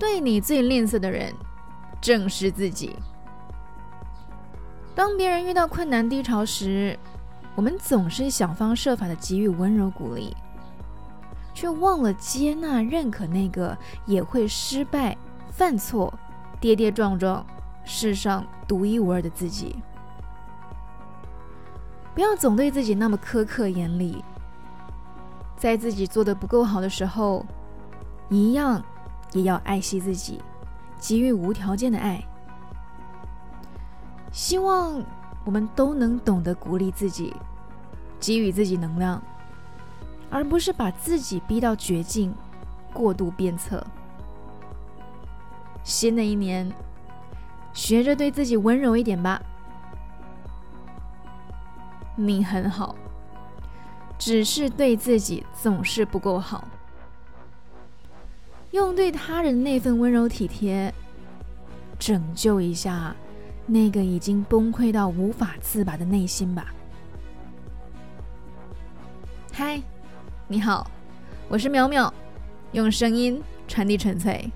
对你最吝啬的人，正是自己。当别人遇到困难低潮时，我们总是想方设法的给予温柔鼓励，却忘了接纳、认可那个也会失败、犯错、跌跌撞撞、世上独一无二的自己。不要总对自己那么苛刻严厉，在自己做的不够好的时候，一样也要爱惜自己，给予无条件的爱。希望我们都能懂得鼓励自己，给予自己能量，而不是把自己逼到绝境，过度鞭策。新的一年，学着对自己温柔一点吧。你很好，只是对自己总是不够好。用对他人那份温柔体贴，拯救一下那个已经崩溃到无法自拔的内心吧。嗨，你好，我是淼淼，用声音传递纯粹。